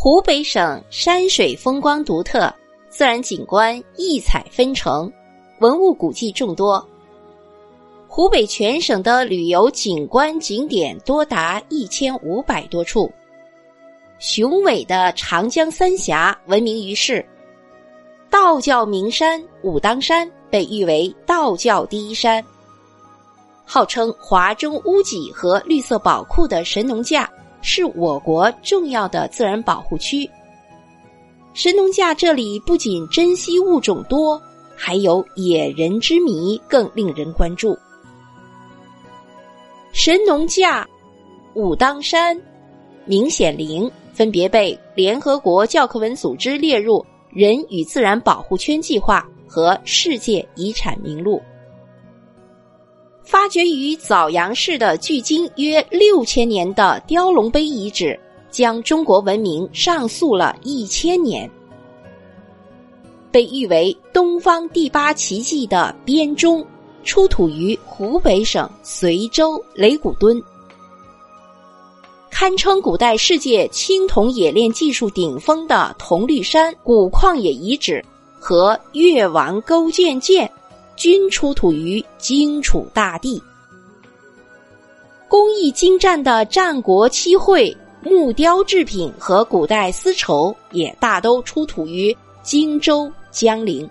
湖北省山水风光独特，自然景观异彩纷呈，文物古迹众多。湖北全省的旅游景观景点多达一千五百多处，雄伟的长江三峡闻名于世。道教名山武当山被誉为道教第一山，号称华中屋脊和绿色宝库的神农架。是我国重要的自然保护区。神农架这里不仅珍稀物种多，还有野人之谜更令人关注。神农架、武当山、明显陵分别被联合国教科文组织列入人与自然保护圈计划和世界遗产名录。发掘于枣阳市的距今约六千年的雕龙碑遗址，将中国文明上溯了一千年。被誉为东方第八奇迹的编钟，出土于湖北省随州擂鼓墩，堪称古代世界青铜冶炼技术顶峰的铜绿山古矿冶遗址和越王勾践剑。均出土于荆楚大地，工艺精湛的战国漆绘、木雕制品和古代丝绸也大都出土于荆州江陵。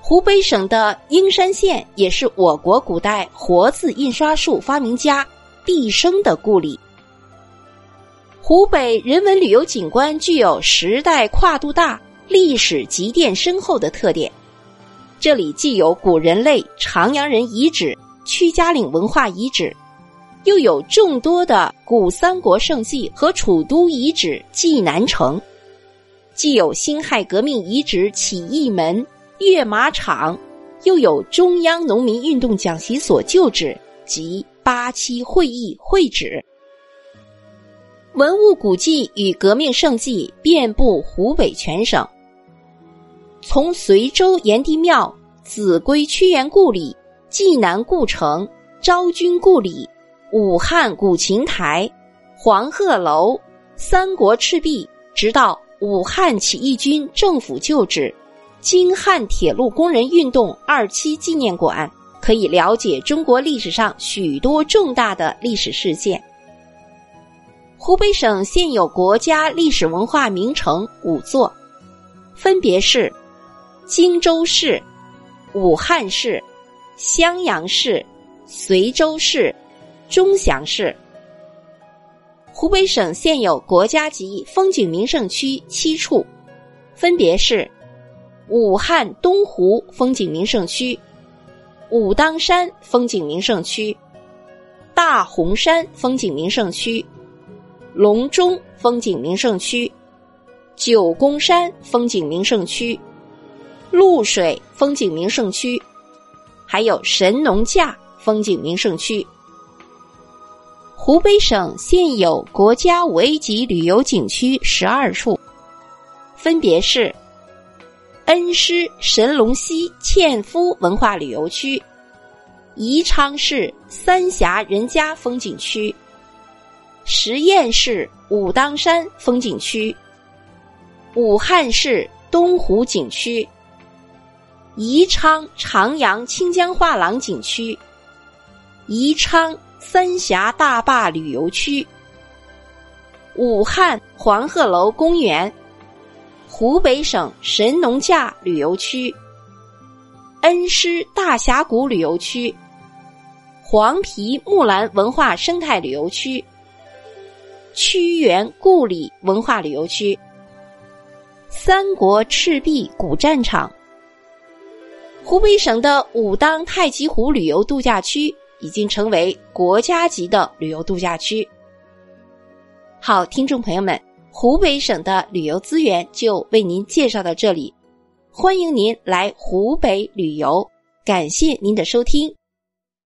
湖北省的英山县也是我国古代活字印刷术发明家毕生的故里。湖北人文旅游景观具有时代跨度大、历史积淀深厚的特点。这里既有古人类长阳人遗址、屈家岭文化遗址，又有众多的古三国胜迹和楚都遗址济南城，既有辛亥革命遗址起义门、跃马场，又有中央农民运动讲习所旧址及八七会议会址，文物古迹与革命圣迹遍布湖北全省。从随州炎帝庙、秭归屈原故里、济南故城、昭君故里、武汉古琴台、黄鹤楼、三国赤壁，直到武汉起义军政府旧址、京汉铁路工人运动二期纪念馆，可以了解中国历史上许多重大的历史事件。湖北省现有国家历史文化名城五座，分别是。荆州市、武汉市、襄阳市、随州市、钟祥市。湖北省现有国家级风景名胜区七处，分别是武汉东湖风景名胜区、武当山风景名胜区、大洪山风景名胜区、隆中风景名胜区、九宫山风景名胜区。露水风景名胜区，还有神农架风景名胜区。湖北省现有国家五 A 级旅游景区十二处，分别是恩施神龙溪纤夫文化旅游区、宜昌市三峡人家风景区、十堰市武当山风景区、武汉市东湖景区。宜昌长阳清江画廊景区、宜昌三峡大坝旅游区、武汉黄鹤楼公园、湖北省神农架旅游区、恩施大峡谷旅游区、黄陂木兰文化生态旅游区、屈原故里文化旅游区、三国赤壁古战场。湖北省的武当太极湖旅游度假区已经成为国家级的旅游度假区。好，听众朋友们，湖北省的旅游资源就为您介绍到这里，欢迎您来湖北旅游，感谢您的收听。